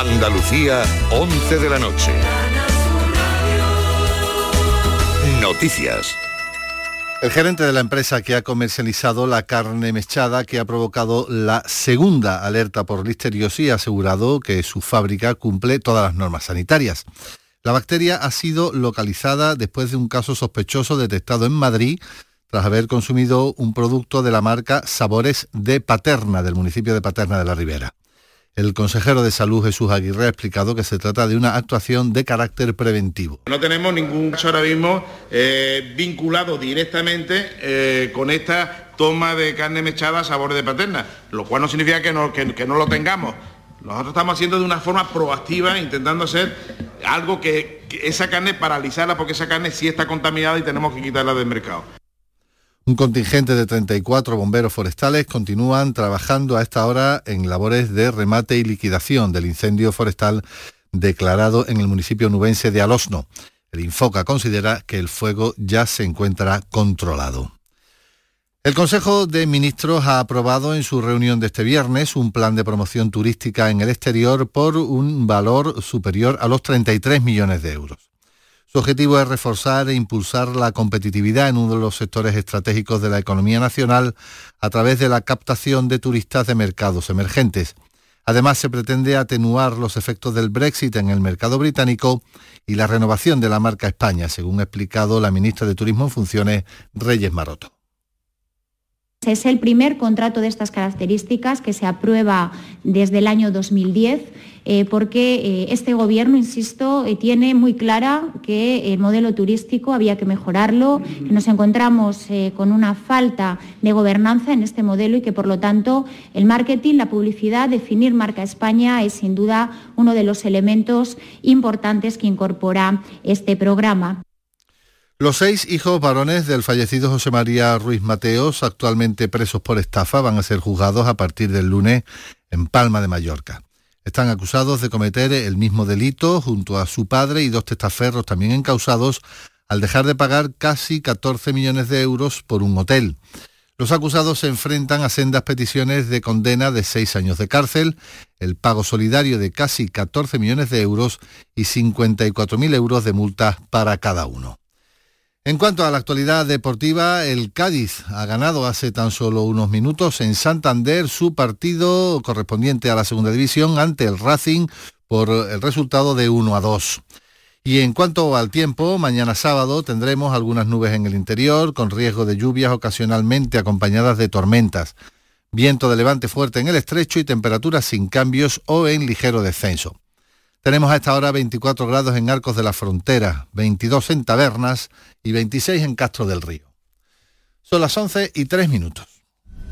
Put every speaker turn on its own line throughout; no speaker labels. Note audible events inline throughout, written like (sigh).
Andalucía, 11 de la noche. Noticias.
El gerente de la empresa que ha comercializado la carne mechada que ha provocado la segunda alerta por listeriosis ha asegurado que su fábrica cumple todas las normas sanitarias. La bacteria ha sido localizada después de un caso sospechoso detectado en Madrid tras haber consumido un producto de la marca Sabores de Paterna del municipio de Paterna de la Ribera. El consejero de Salud Jesús Aguirre ha explicado que se trata de una actuación de carácter preventivo.
No tenemos ningún caso ahora mismo eh, vinculado directamente eh, con esta toma de carne mechada a sabores de paterna, lo cual no significa que no, que no lo tengamos. Nosotros estamos haciendo de una forma proactiva, intentando hacer algo que, que, esa carne paralizarla, porque esa carne sí está contaminada y tenemos que quitarla del mercado.
Un contingente de 34 bomberos forestales continúan trabajando a esta hora en labores de remate y liquidación del incendio forestal declarado en el municipio nubense de Alosno. El Infoca considera que el fuego ya se encuentra controlado. El Consejo de Ministros ha aprobado en su reunión de este viernes un plan de promoción turística en el exterior por un valor superior a los 33 millones de euros. Su objetivo es reforzar e impulsar la competitividad en uno de los sectores estratégicos de la economía nacional a través de la captación de turistas de mercados emergentes. Además, se pretende atenuar los efectos del Brexit en el mercado británico y la renovación de la marca España, según ha explicado la ministra de Turismo en funciones, Reyes Maroto.
Es el primer contrato de estas características que se aprueba desde el año 2010 eh, porque eh, este Gobierno, insisto, eh, tiene muy clara que el modelo turístico había que mejorarlo, que nos encontramos con una falta de gobernanza en este modelo y que, por lo tanto, el marketing, la publicidad, definir marca España es sin duda uno de los elementos importantes que incorpora este programa.
Los seis hijos varones del fallecido José María Ruiz Mateos, actualmente presos por estafa, van a ser juzgados a partir del lunes en Palma de Mallorca. Están acusados de cometer el mismo delito junto a su padre y dos testaferros también encausados al dejar de pagar casi 14 millones de euros por un hotel. Los acusados se enfrentan a sendas peticiones de condena de seis años de cárcel, el pago solidario de casi 14 millones de euros y 54.000 euros de multas para cada uno. En cuanto a la actualidad deportiva, el Cádiz ha ganado hace tan solo unos minutos en Santander su partido correspondiente a la segunda división ante el Racing por el resultado de 1 a 2. Y en cuanto al tiempo, mañana sábado tendremos algunas nubes en el interior con riesgo de lluvias ocasionalmente acompañadas de tormentas. Viento de levante fuerte en el estrecho y temperaturas sin cambios o en ligero descenso. Tenemos a esta hora 24 grados en Arcos de la Frontera, 22 en Tabernas y 26 en Castro del Río. Son las 11 y 3 minutos.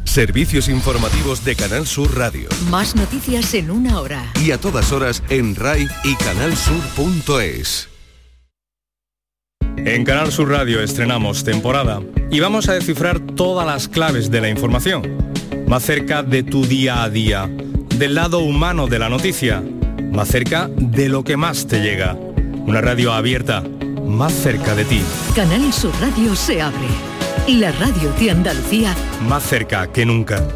Servicios informativos de Canal Sur Radio.
Más noticias en una hora.
Y a todas horas en RAI y canalsur.es.
En Canal Sur Radio estrenamos temporada y vamos a descifrar todas las claves de la información. Más cerca de tu día a día, del lado humano de la noticia más cerca de lo que más te llega. Una radio abierta, más cerca de ti.
Canal Sur Radio se abre. La radio de Andalucía.
Más cerca que nunca.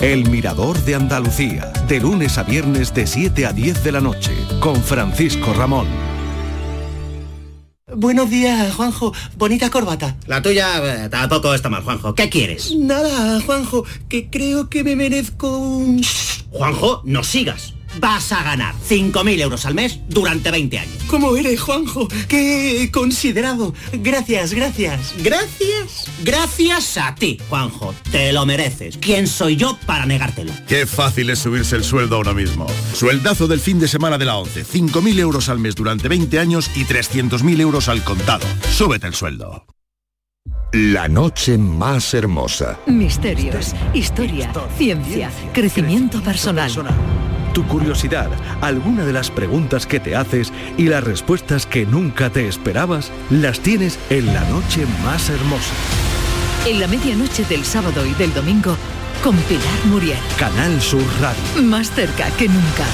El Mirador de Andalucía, de lunes a viernes de 7 a 10 de la noche, con Francisco Ramón.
Buenos días, Juanjo. Bonita corbata.
La tuya eh, tampoco está mal, Juanjo. ¿Qué quieres?
Nada, Juanjo, que creo que me merezco un...
Juanjo, no sigas vas a ganar 5.000 euros al mes durante 20 años.
¿Cómo eres, Juanjo? Qué considerado. Gracias, gracias.
¿Gracias? Gracias a ti, Juanjo. Te lo mereces. ¿Quién soy yo para negártelo?
Qué fácil es subirse el sueldo ahora mismo. Sueldazo del fin de semana de la 11. 5.000 euros al mes durante 20 años y 300.000 euros al contado. Súbete el sueldo.
La noche más hermosa.
Misterios, historia, ciencia, crecimiento personal
tu curiosidad, alguna de las preguntas que te haces y las respuestas que nunca te esperabas, las tienes en la noche más hermosa.
En la medianoche del sábado y del domingo, con Pilar Muriel.
Canal Sur Radio.
Más cerca que nunca.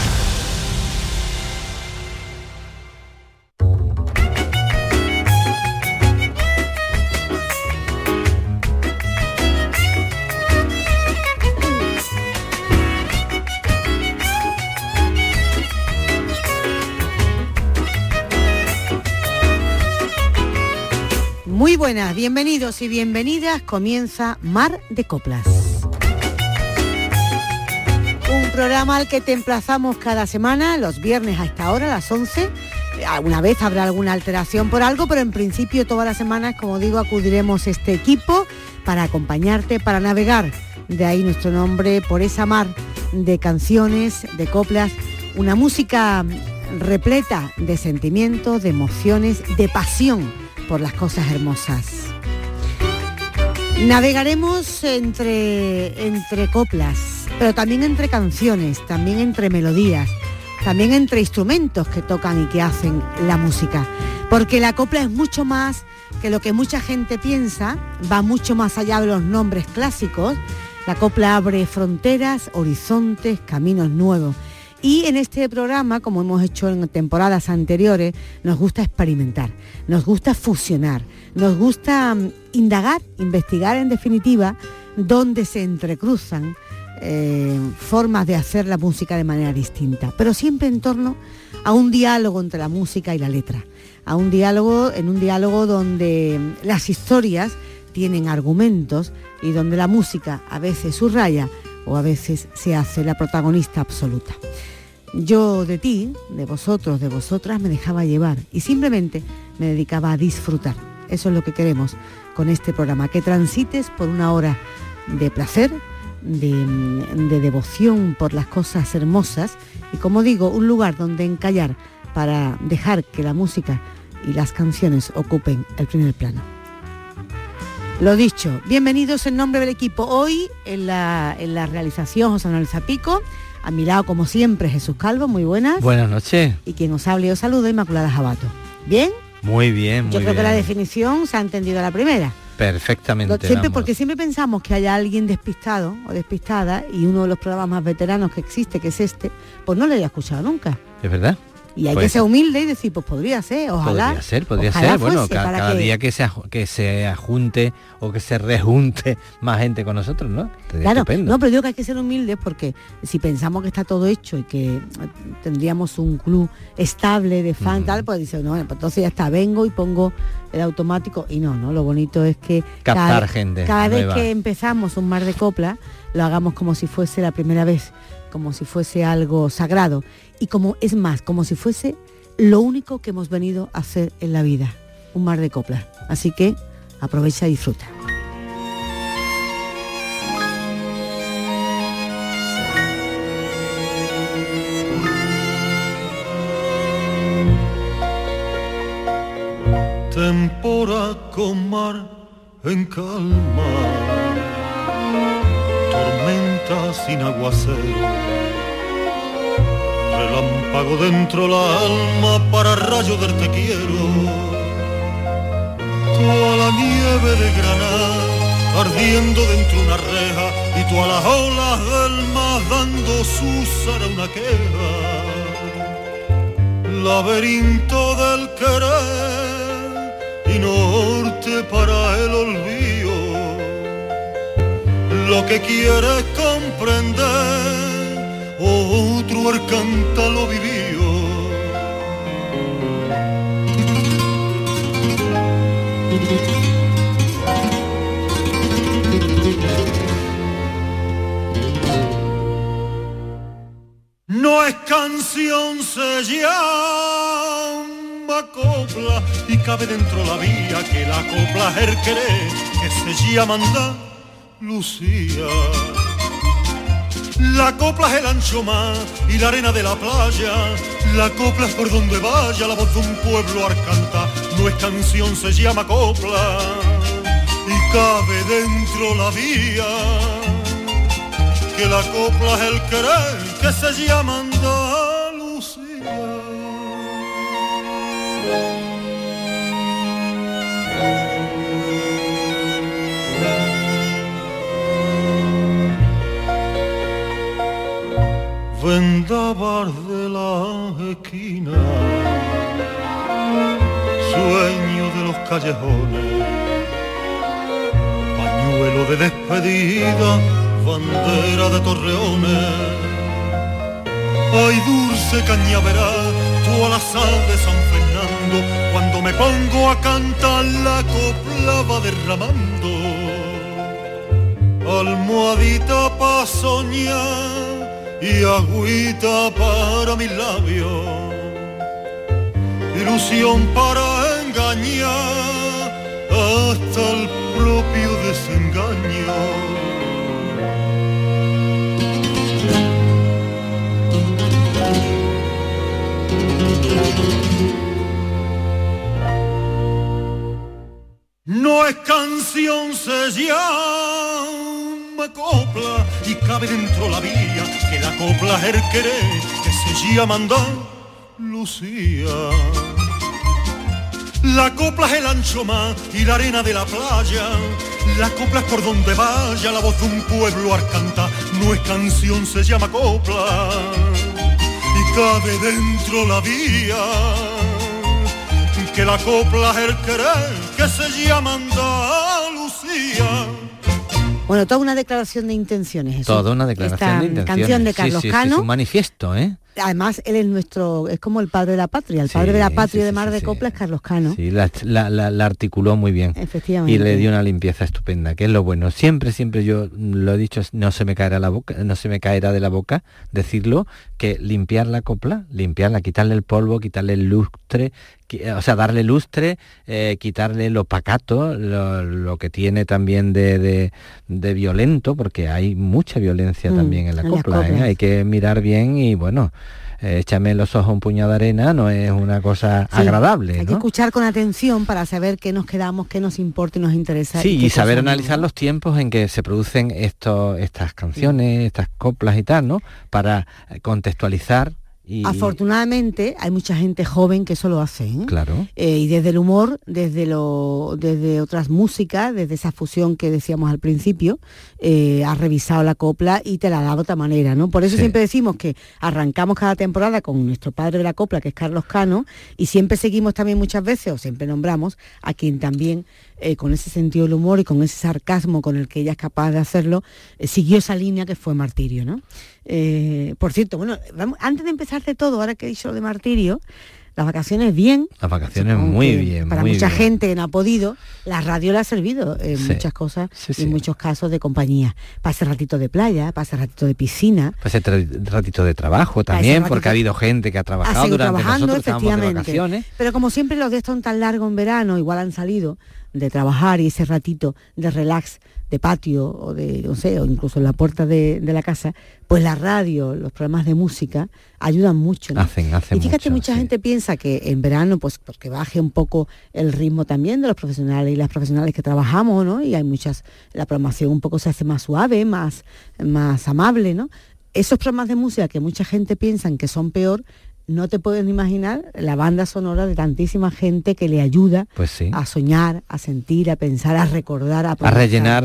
Muy buenas, bienvenidos y bienvenidas. Comienza Mar de Coplas. Un programa al que te emplazamos cada semana, los viernes a esta hora, a las 11. Alguna vez habrá alguna alteración por algo, pero en principio todas las semanas, como digo, acudiremos este equipo para acompañarte, para navegar. De ahí nuestro nombre, por esa mar de canciones, de coplas, una música repleta de sentimientos, de emociones, de pasión por las cosas hermosas. Navegaremos entre, entre coplas, pero también entre canciones, también entre melodías, también entre instrumentos que tocan y que hacen la música. Porque la copla es mucho más que lo que mucha gente piensa, va mucho más allá de los nombres clásicos. La copla abre fronteras, horizontes, caminos nuevos. Y en este programa, como hemos hecho en temporadas anteriores, nos gusta experimentar, nos gusta fusionar, nos gusta mm, indagar, investigar en definitiva, dónde se entrecruzan eh, formas de hacer la música de manera distinta, pero siempre en torno a un diálogo entre la música y la letra, a un diálogo, en un diálogo donde las historias tienen argumentos y donde la música a veces subraya o a veces se hace la protagonista absoluta. Yo de ti, de vosotros, de vosotras, me dejaba llevar y simplemente me dedicaba a disfrutar. Eso es lo que queremos con este programa, que transites por una hora de placer, de, devoción por las cosas hermosas y como digo, un lugar donde encallar para dejar que la música y las canciones ocupen el primer plano. Lo dicho, bienvenidos en nombre del equipo. Hoy en la, en la realización José Manuel Zapico, a mi lado, como siempre, Jesús Calvo, muy buenas.
Buenas noches.
Y quien os hable y os saludo, Inmaculada Jabato. ¿Bien?
Muy bien, muy
Yo creo que la definición se ha entendido a la primera.
Perfectamente.
siempre, porque siempre pensamos que haya alguien despistado o despistada y uno de los programas más veteranos que existe, que es este, pues no lo haya escuchado nunca.
Es verdad.
Y hay que ser humilde y decir, pues podría ser, ojalá.
Podría ser, podría ser. Bueno, cada, día que se, que se ajunte o que se rejunte (laughs) más gente con nosotros, ¿no?
claro, no, pero digo que hay que ser humildes porque si pensamos que está todo hecho y que tendríamos un club estable de fan, tal, pues dice, no, pues entonces ya está, vengo y pongo el automático y no, ¿no? Lo bonito es que
captar cada, gente.
Cada vez que empezamos un mar de copla, lo hagamos como si fuese la primera vez, como si fuese algo sagrado y como es más, como si fuese lo único que hemos venido a hacer en la vida, un mar de coplas. Así que aprovecha y disfruta.
Tempora con mar en calma, tormenta sin aguacero Relámpago dentro la alma para rayo del te quiero. Toda la nieve de Granada ardiendo dentro una reja y todas las olas del mar dando su a una queja. Laberinto del querer norte para el olvido. Lo que quieres comprender otro arcanta lo vivió. No es canción, se llama copla y cabe dentro la vía que la copla querer que se llama Lucía. La copla es el ancho mar y la arena de la playa. La copla es por donde vaya la voz de un pueblo arcanta. No es canción, se llama copla y cabe dentro la vía. Que la copla es el querer que se llama Andalucía. Vendabar de la esquina, sueño de los callejones, pañuelo de despedida, bandera de torreones, ay dulce cañaveral junto a la sal de San Cuando me pongo a cantar la copla va derramando. Almohadita pa' soñar y agüita para mis labios, ilusión para engañar hasta el propio desengaño. No es canción, se llama copla y cabe dentro la vía que la copla es el querer que se llama andar Lucía. La copla es el ancho mar y la arena de la playa. La copla es por donde vaya la voz de un pueblo al cantar. No es canción, se llama copla y cabe dentro la vía que la copla es el querer que se llama Andalucía.
Bueno, toda una declaración de intenciones. Eso.
Toda una declaración de intenciones.
canción de Carlos Cano.
es un manifiesto, ¿eh?
Además, él es nuestro, es como el padre de la patria. El padre de la patria de Mar de Copla es Carlos Cano.
Sí, la, la, articuló muy bien.
Efectivamente.
Y le dio una limpieza estupenda, que es lo bueno. Siempre, siempre yo lo he dicho, no se me caerá la boca, no se me caerá de la boca decirlo, que limpiar la copla, limpiarla, quitarle el polvo, quitarle el lustre, o sea, darle lustre, eh, quitarle lo pacato, lo, que tiene también de, de, violento, porque hay mucha violencia mm, también en la copla, ¿eh? hay que mirar bien y bueno, eh, échame los ojos un puñado de arena no es una cosa agradable.
Hay que escuchar con atención para saber qué nos quedamos, qué nos importa y nos interesa.
Sí, y, saber analizar los tiempos en que se producen estos, estas canciones, estas coplas y tal, ¿no? Para contextualizar
Afortunadamente hay mucha gente joven que eso lo hace. ¿eh?
Claro.
Eh, y desde el humor, desde, lo, desde otras músicas, desde esa fusión que decíamos al principio, eh, ha revisado la copla y te la ha dado de otra manera. ¿no? Por eso siempre decimos que arrancamos cada temporada con nuestro padre de la copla, que es Carlos Cano, y siempre seguimos también muchas veces, o siempre nombramos, a quien también con ese sentido del humor y con ese sarcasmo con el que ella es capaz de hacerlo, siguió esa línea que fue Martirio. ¿no? Eh, por cierto, bueno, antes de empezar de todo, ahora que he dicho lo de martirio, las vacaciones bien.
Las vacaciones muy bien.
Para mucha gente que no ha podido, la radio le ha servido en muchas cosas en muchos casos de compañía. Para ese ratito de playa, para ese ratito de piscina.
Para ese ratito de trabajo también, porque ha habido gente que ha trabajado durante nosotros efectivamente. De vacaciones.
Pero como siempre los días son tan largos en verano, igual han salido de trabajar y ese ratito de relax de patio o de, no sé, o incluso en la puerta de, la casa, pues la radio, los programas de música ayudan mucho.
Hacen, hacen
y fíjate, mucha gente piensa que en verano, pues porque baje un poco el ritmo también de los profesionales y las profesionales que trabajamos, ¿no? Y hay muchas, la programación un poco se hace más suave, más, más amable, ¿no? Esos programas de música que mucha gente piensa que son peor, no te puedes imaginar la banda sonora de tantísima gente que le ayuda
pues
a soñar, a sentir, a pensar, a recordar, a,
a rellenar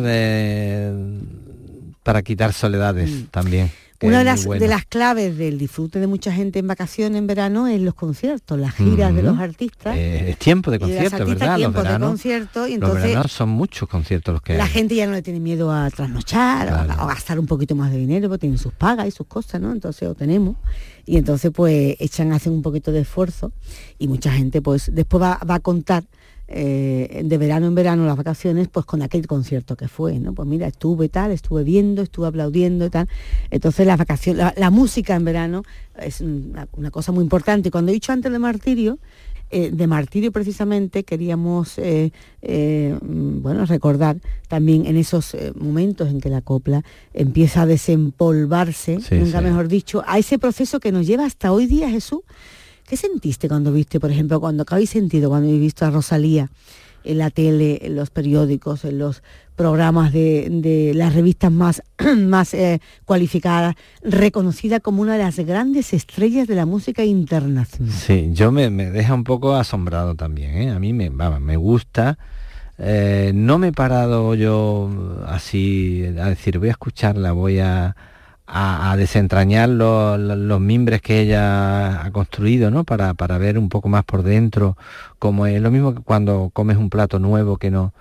para quitar soledades mm. también.
Una de las, de las claves del disfrute de mucha gente en vacaciones en verano es los conciertos, las giras de los artistas.
Eh, es tiempo de conciertos, ¿verdad?
los veranos, de y entonces
son muchos conciertos los que
La gente ya no le tiene miedo a trasnochar o, a, gastar un poquito más de dinero, porque tienen sus pagas y sus cosas, ¿no? Entonces lo tenemos. Y entonces pues echan, hacen un poquito de esfuerzo y mucha gente pues después va, va a contar eh, de verano en verano, las vacaciones, pues con aquel concierto que fue, ¿no? Pues mira, estuve tal, estuve viendo, estuve aplaudiendo y tal. Entonces las vacaciones, la, música en verano es una, cosa muy importante. Y cuando he dicho antes de martirio, eh, de martirio precisamente queríamos eh, bueno recordar también en esos momentos en que la copla empieza a desempolvarse, nunca mejor dicho, a ese proceso que nos lleva hasta hoy día Jesús ¿Qué sentiste cuando viste, por ejemplo, cuando ¿qué habéis sentido cuando habéis visto a Rosalía en la tele, en los periódicos, en los programas de, las revistas más, (clears throat) más eh, cualificadas, reconocida como una de las grandes estrellas de la música internacional?
Sí, yo me, deja un poco asombrado también. ¿eh? A mí me, me gusta. Eh, no me he parado yo así a decir voy a escucharla, voy a, a, desentrañar los, mimbres que ella ha construido, ¿no? Para, ver un poco más por dentro cómo es. Lo mismo que cuando comes un plato nuevo que no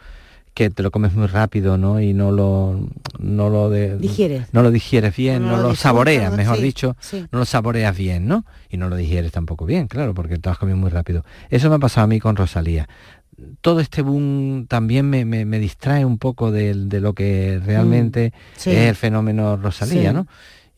que te lo comes muy rápido, ¿no? Y no lo no lo de,
digieres.
No lo digieres bien, no, lo, saboreas, mejor dicho,
sí.
no lo saboreas bien, ¿no? Y no lo digieres tampoco bien, claro, porque te lo has comido muy rápido. Eso me ha pasado a mí con Rosalía. Todo este boom también me, me, me distrae un poco de, de lo que realmente
Mm, sí.
es el fenómeno Rosalía,
Sí.
¿no?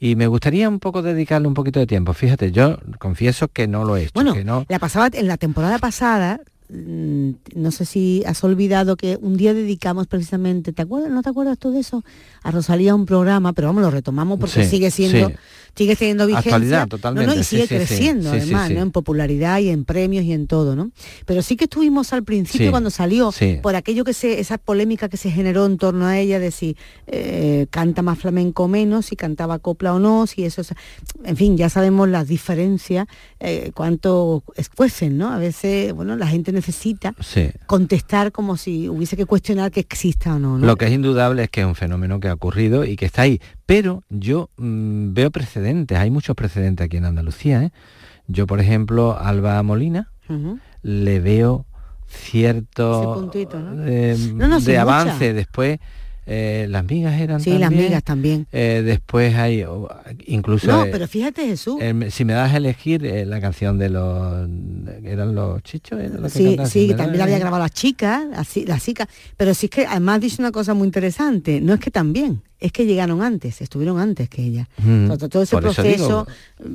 Y me gustaría un poco dedicarle un poquito de tiempo. Fíjate, yo confieso que no lo he hecho.
Bueno,
que no,
la pasaba en la temporada pasada, mm, no sé si has olvidado que un día dedicamos precisamente, ¿te acuerdas? ¿No te acuerdas tú de eso? A Rosalía un programa, pero vamos, lo retomamos porque
Sí,
sigue siendo. Sigue teniendo vigencia.
Actualidad, totalmente,
no, y sigue
sí,
creciendo
Sí, sí,
además. En popularidad y en premios y en todo, ¿no? Pero sí que estuvimos al principio cuando salió, por aquello que se, esa polémica que se generó en torno a ella de si eh, canta más flamenco o menos, si cantaba copla o no, si eso es, en fin, ya sabemos las diferencias, eh, cuánto escuecen, ¿no? A veces, bueno, la gente necesita contestar como si hubiese que cuestionar que exista o no, ¿no?
Lo que es indudable es que es un fenómeno que ha ocurrido y que está ahí. Pero yo mm, veo precedentes, hay muchos precedentes aquí en Andalucía. ¿eh? Yo, por ejemplo, Alba Molina, le veo cierto
puntito, ¿no?
eh,
No, no,
de
mucha.
avance. Después, eh, las migas eran
Sí, las migas también.
Eh, después hay, incluso...
No, pero fíjate Jesús.
si me das a elegir la canción de los... ¿Eran los chichos? ¿Eran los que
Sí, sí, también la había grabado las chicas, así, las chicas. Pero sí es que además dice una cosa muy interesante, no es que también, es que llegaron antes, estuvieron antes que ella.
Mm,
todo, todo ese proceso,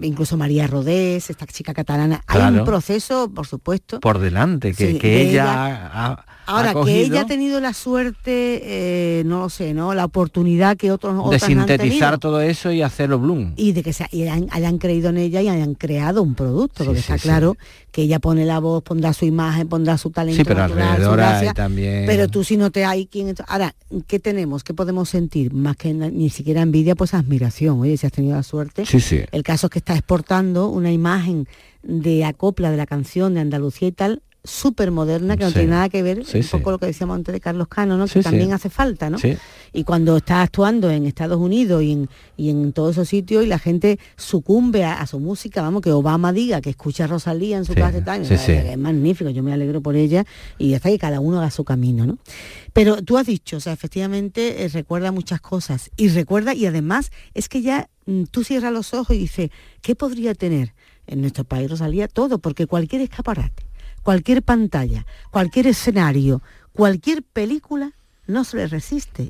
incluso María Rodés, esta chica catalana, hay un proceso, por supuesto.
por delante, que,
Sí,
que ella,
ella.
ha, ha
Ahora, que ella ha tenido la suerte, eh, no lo sé, ¿no? La oportunidad que otros
de
han
sintetizar
tenido.
todo eso y hacerlo bloom.
y de que se hayan, hayan creído en ella y hayan creado un producto, porque
sí,
está
sí.
claro que ella pone la voz, pondrá su imagen, pondrá su talento
Sí, pero
natural,
alrededor hay
gracia,
también...
pero tú si no te hay quien... Ahora, ¿qué tenemos? ¿Qué podemos sentir? Más que na- ni siquiera envidia, pues admiración. Oye, si has tenido la suerte.
Sí, sí.
El caso es que está exportando una imagen de acopla de la canción de Andalucía y tal, súper moderna, que no
Sí.
tiene nada que ver,
Sí,
un
sí.
poco lo que decíamos antes de Carlos Cano, ¿no? Que también hace falta, ¿no? Y cuando está actuando en Estados Unidos y en, y en todos esos sitios y la gente sucumbe a, a su música, vamos, que Obama diga que escucha a Rosalía en su casa tal, es, magnífico, yo me alegro por ella y ya está que cada uno haga su camino, ¿no? Pero tú has dicho, o sea, efectivamente eh, recuerda muchas cosas y recuerda y además es que ya mm, tú cierras los ojos y dices, ¿qué podría tener en nuestro país Rosalía? Todo, porque cualquier escaparate, cualquier pantalla, cualquier escenario, cualquier película no se le resiste.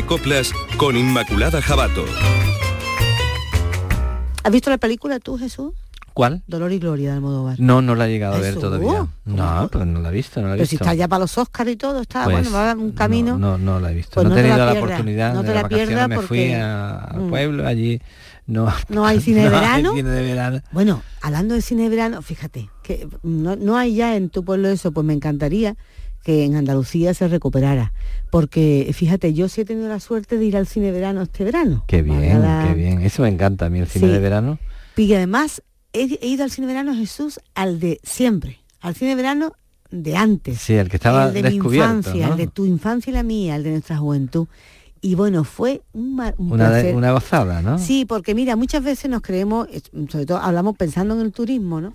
De
Coplas con Inmaculada Jabato.
¿Has visto la película tú, Jesús?
¿Cuál?
Dolor y Gloria de Almodóvar.
No, no la he llegado a ver todavía. No, pues no la he visto, no la he
Pero si
visto.
está ya para los Oscars y todo, está,
Pues,
bueno, va un camino.
No, no, no la he visto.
Pues
no,
no
he
te la
tenido la, oportunidad.
no te
de
la
vacaciones
pierdas
me fui
porque-
a- al
Mm.
pueblo, allí no,
No hay (laughs) cine de
no hay
verano.
cine de verano.
Bueno, hablando de cine de verano, fíjate, que no, no hay ya en tu pueblo eso, pues me encantaría que en Andalucía se recuperara. Porque fíjate, yo sí he tenido la suerte de ir al cine verano este verano.
Qué bien,
Para-
qué bien. Eso me encanta a mí, el cine
Sí.
de verano.
Y además he, he ido al cine verano, Jesús, al de siempre, al cine verano de antes.
Sí, el que estaba
el de mi
descubierto,
infancia,
¿no?
el de tu infancia y la mía, el de nuestra juventud. Y bueno, fue un, ma- un
Una, de-
placer.
una gozada, ¿no?
Sí, porque mira, muchas veces nos creemos, sobre todo hablamos pensando en el turismo, ¿no?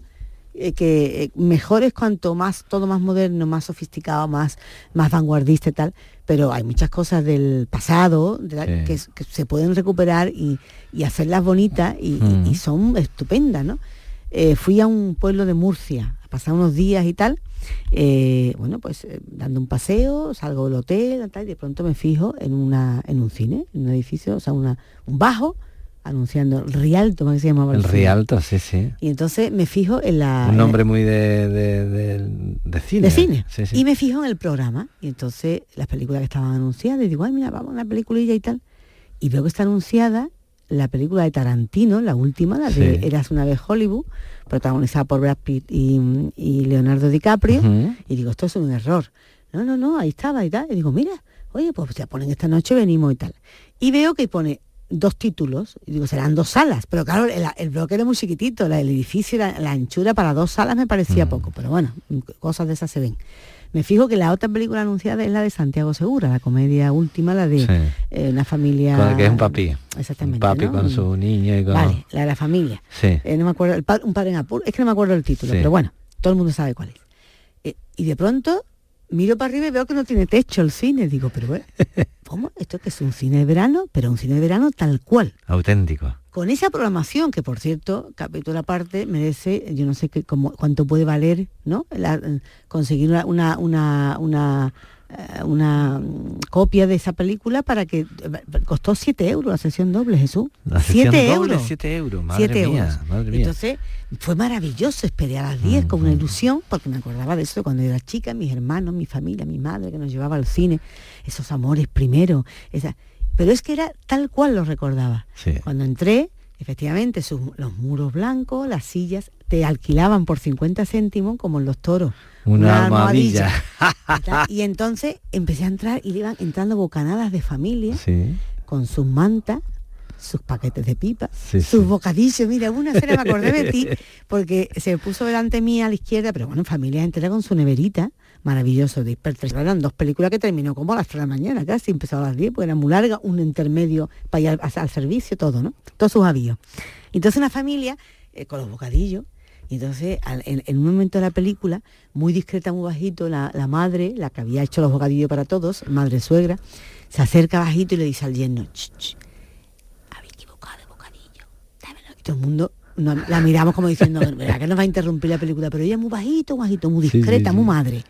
Eh, que eh, mejor es cuanto más, todo más moderno, más sofisticado, más, más vanguardista y tal, pero hay muchas cosas del pasado de la-
Sí.
que, se pueden recuperar y, y hacerlas bonitas y, y-
Mm.
y son estupendas, ¿no? Eh, fui a un pueblo de Murcia a pasar unos días y tal, eh, bueno, pues eh, dando un paseo, salgo del hotel tal, y de pronto me fijo en, una, en un cine, en un edificio, o sea, una, un bajo, anunciando Rialto, ¿cómo se llamaba?
El? Rialto, sí, sí.
Y entonces me fijo en la...
Un nombre muy de, de, de- de cine.
de cine.
Sí, sí.
Y me fijo en el programa. Y entonces las películas que estaban anunciadas, y digo, ay, mira, vamos a una peliculilla y tal. Y veo que está anunciada la película de Tarantino, la última, la de
Sí.
Eras una vez Hollywood, protagonizada por Brad Pitt y, y Leonardo DiCaprio. Y digo, esto es un error. No, no, no, ahí estaba y tal. Y digo, mira, oye, pues ya ponen esta noche, venimos y tal. Y veo que pone dos títulos, y digo, serán dos salas, pero claro, el, el bloque era muy chiquitito, la- el edificio, la, la anchura para dos salas me
Mm.
parecía poco, pero bueno, cosas de esas se ven. Me fijo que la otra película anunciada es la de Santiago Segura, la comedia última, la de
Sí.
eh, una familia...
Con el que es un papi.
Exactamente.
Un papi
¿no?
con su niño y con...
Vale, la de la familia.
Sí.
Eh, no me acuerdo, el pa- un padre en apuro, es que no me acuerdo el título,
Sí.
pero bueno, todo el mundo sabe cuál es. Eh, y de pronto miro para arriba y veo que no tiene techo el cine. Digo, pero bueno, (laughs) ¿cómo? Esto que es un cine de verano, pero un cine de verano tal cual.
Auténtico.
Con esa programación, que por cierto, capítulo aparte, merece, yo no sé qué, cómo, cuánto puede valer, ¿no? La- conseguir una, una, una, una, eh, una, mm, copia de esa película para que eh, costó 7 euros la sesión doble, Jesús.
La sesión
7
doble,
euros.
siete euros, madre
Siete
mía,
euros.
madre mía.
Entonces, fue maravilloso, esperé a las 10 con una ilusión, porque me acordaba de eso cuando era chica, mis hermanos, mi familia, mi madre que nos llevaba al cine, esos amores primero, esa, pero es que era tal cual lo recordaba.
Sí.
Cuando entré, efectivamente, sus- los muros blancos, las sillas, te alquilaban por 50 céntimos como en los toros.
Una almohadilla.
y entonces empecé a entrar y le iban entrando bocanadas de familia
Sí.
con sus mantas, sus paquetes de pipa,
Sí,
sus
sí.
bocadillos. Mira, una escena me acordé de ti, (laughs) porque se puso delante mía a la izquierda, pero bueno, familia entera con su neverita, maravilloso. De hipertres- eran dos películas que terminó como a las 3 de la mañana casi, empezó a las 10, porque era muy larga, un intermedio para ir al, al servicio, todo, ¿no? Todos sus avíos. Entonces una familia eh, con los bocadillos, y entonces en, en un momento de la película, muy discreta, muy bajito, la, la madre, la que había hecho los bocadillos para todos, madre suegra, se acerca bajito y le dice al yerno, "Ch, ch, habéis equivocado de bocadillo. dámelo". Y todo el mundo la miramos como diciendo, ¿verdad que nos va a interrumpir la película? Pero ella muy bajito, bajito, muy discreta, muy madre.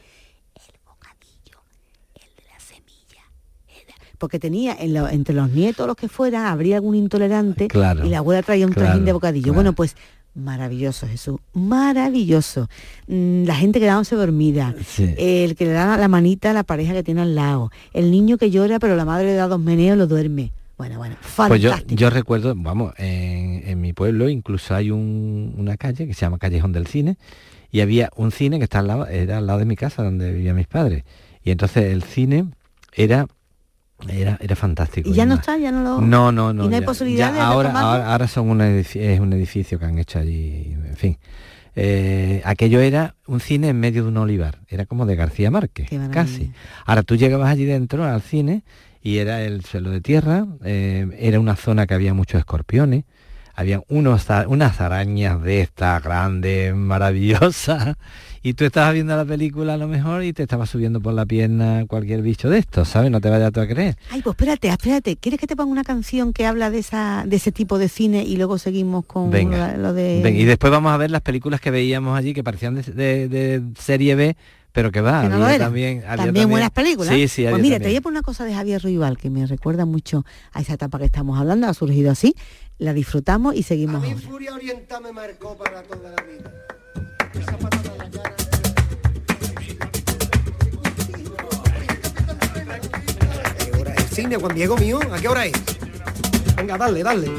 Porque tenía en lo- entre los nietos los que fueran habría algún intolerante
Claro,
y la abuela traía un
claro,
trajín de bocadillo.
claro.
Bueno, pues maravilloso Jesús, maravilloso. Mm, La gente quedándose dormida,
Sí.
el que le da la manita a la pareja que tiene al lado, el niño que llora pero la madre le da dos meneos y lo duerme. Bueno, bueno,
Pues yo,
fantástico.
yo recuerdo, vamos, en, en mi pueblo incluso hay un- una calle que se llama Callejón del Cine y había un cine que está al lado, era al lado de mi casa donde vivían mis padres. Y entonces el cine era era, era fantástico.
y ya no está, ya no lo...
No, no, no.
¿Y no hay
ya-
posibilidad
ya
de
ahora, ahora, ahora son un edificio, es un edificio que han hecho allí, en fin. Eh, aquello era un cine en medio de un olivar, era como de García Márquez, casi. Ahora tú llegabas allí dentro al cine y era el suelo de tierra, eh, era una zona que había muchos escorpiones, había unos, unas arañas de estas grandes, maravillosas, y tú estabas viendo la película a lo mejor y te estaba subiendo por la pierna cualquier bicho de estos, ¿sabes? No te vayas tú a creer.
Ay, pues espérate, espérate. ¿Quieres que te ponga una canción que habla de esa de ese tipo de cine y luego seguimos con
Venga.
la- lo de...
Venga, y después vamos a ver las películas que veíamos allí que parecían de, de- de serie B, pero que va,
que no
había también, había
También buenas películas.
Sí, sí,
Pues mira, te voy a poner una cosa de Javier Ruibal que me recuerda mucho a esa etapa que estamos hablando, ha surgido así, la disfrutamos y seguimos ahora.
Furia Oriental me marcó para toda la vida. Cine, Juan Diego mío? ¿A qué hora es? Venga, dale, dale.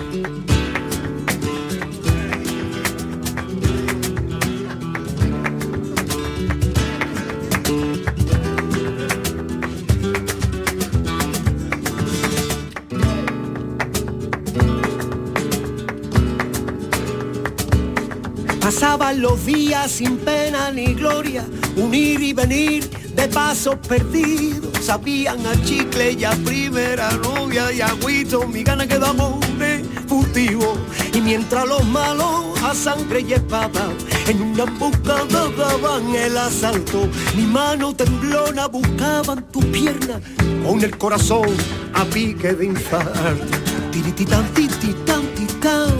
Pasaban los días sin pena ni gloria, unir y venir de pasos perdidos. Sabían a chicle y a primera novia y agüito, mi gana que damos de furtivo. Y mientras los malos a sangre y en una emboscada daban el asalto, mi mano temblona buscaban tu pierna con el corazón a pique de infarto. Tirititán, tititán, titán.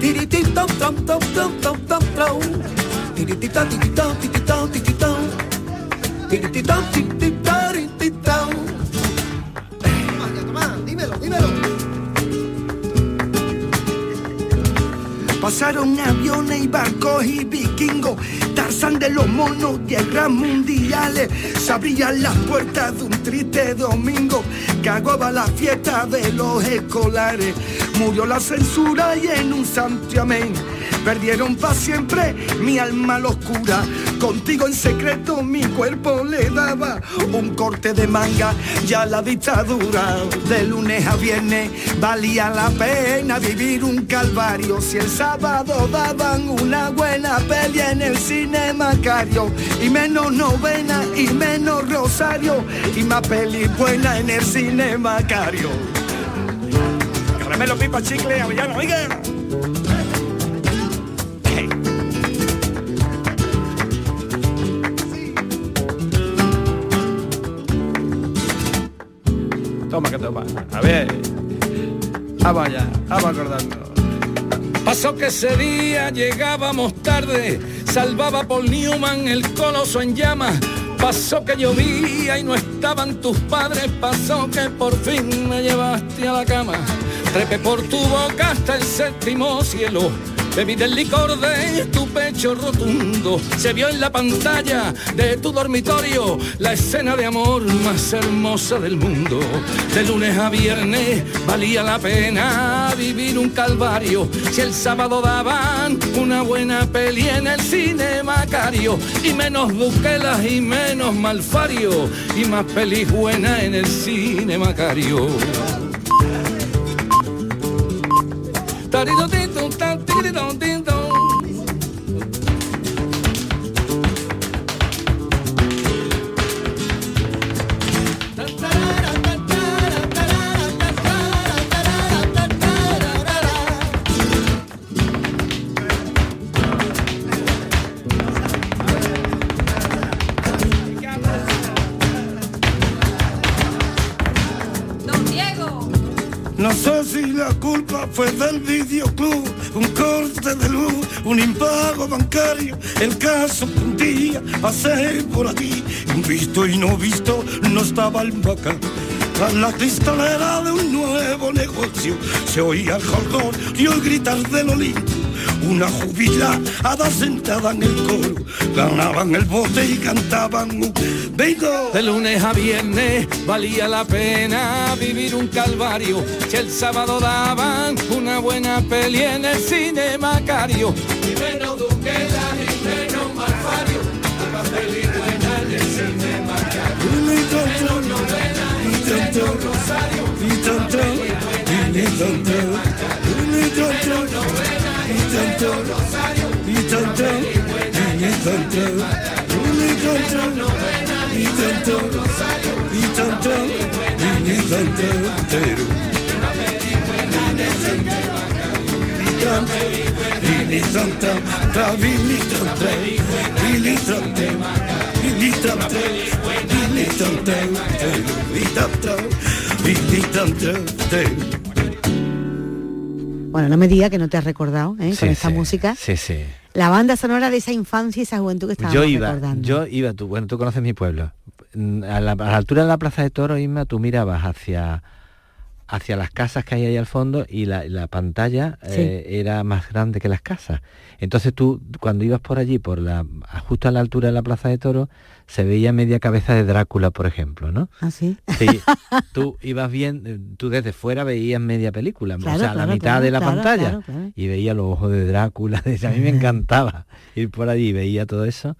Tirititán, tam, tam, tam, tam, tam, tam. Tirititán, tititán, tititán, tititán. Tirititán, tititán, tititán. Dímelo, dímelo. Pasaron aviones y barcos y vikingos, Tarzán de los monos, guerras mundiales, se abrían las puertas de un triste domingo, que aguaba la fiesta de los escolares. Murió la censura y en un santiamén perdieron para siempre mi alma la oscura. Contigo en secreto mi cuerpo le daba un corte de manga ya la dictadura. De lunes a viernes valía la pena vivir un calvario. Si el sábado daban una buena peli en el cine Macario y menos novena y menos rosario y más peli buena en el cine Macario. Caramelo, pipa, chicle, avellano, oiga.
Toma que toma. A ver. Vamos allá, vamos a acordarnos.
Pasó que ese día llegábamos tarde, salvaba Paul Newman el coloso en llamas. Pasó que llovía y no estaban tus padres, pasó que por fin me llevaste a la cama. Trepé por tu boca hasta el séptimo cielo. Bebí del licor de tu pecho rotundo. Se vio en la pantalla de tu dormitorio la escena de amor más hermosa del mundo. De lunes a viernes valía la pena vivir un calvario. Si el sábado daban una buena peli en el cine Macario. Y menos buquelas y menos malfario. Y más pelis buenas en el cine Macario. Tan, tiridotito.
No sé
impago bancario, el caso que un día pasé por un visto y no visto, no estaba el vaca. Tras la cristalera de un nuevo negocio se oía el jolgor y oí gritar del Olimpo. Una jubilada sentada en el coro, ganaban el bote y cantaban un.
De lunes a viernes valía la pena vivir un calvario. Si el sábado daban una buena peli en el cine Macario. Menos
Bueno, no me diga que no te has recordado ¿eh?
Sí,
con esta
sí,
música.
Sí, sí.
La banda sonora de esa infancia y esa juventud que estábamos
Yo iba,
recordando.
yo iba, tú, bueno, tú conoces mi pueblo. Mm, A la, a la altura de la Plaza de Toro, Isma, tú mirabas hacia hacia las casas que hay ahí al fondo y la, la pantalla
Sí.
eh, era más grande que las casas. Entonces tú, cuando ibas por allí, por la justo a la altura de la Plaza de Toro, se veía media cabeza de Drácula, por ejemplo, ¿no?
¿Ah, sí? (laughs)
Tú ibas bien, eh, tú desde fuera veías media película,
Claro,
o sea, la mitad
claro,
de la pantalla, y veía los ojos de Drácula, (laughs) a mí me encantaba ir por allí y veía todo eso,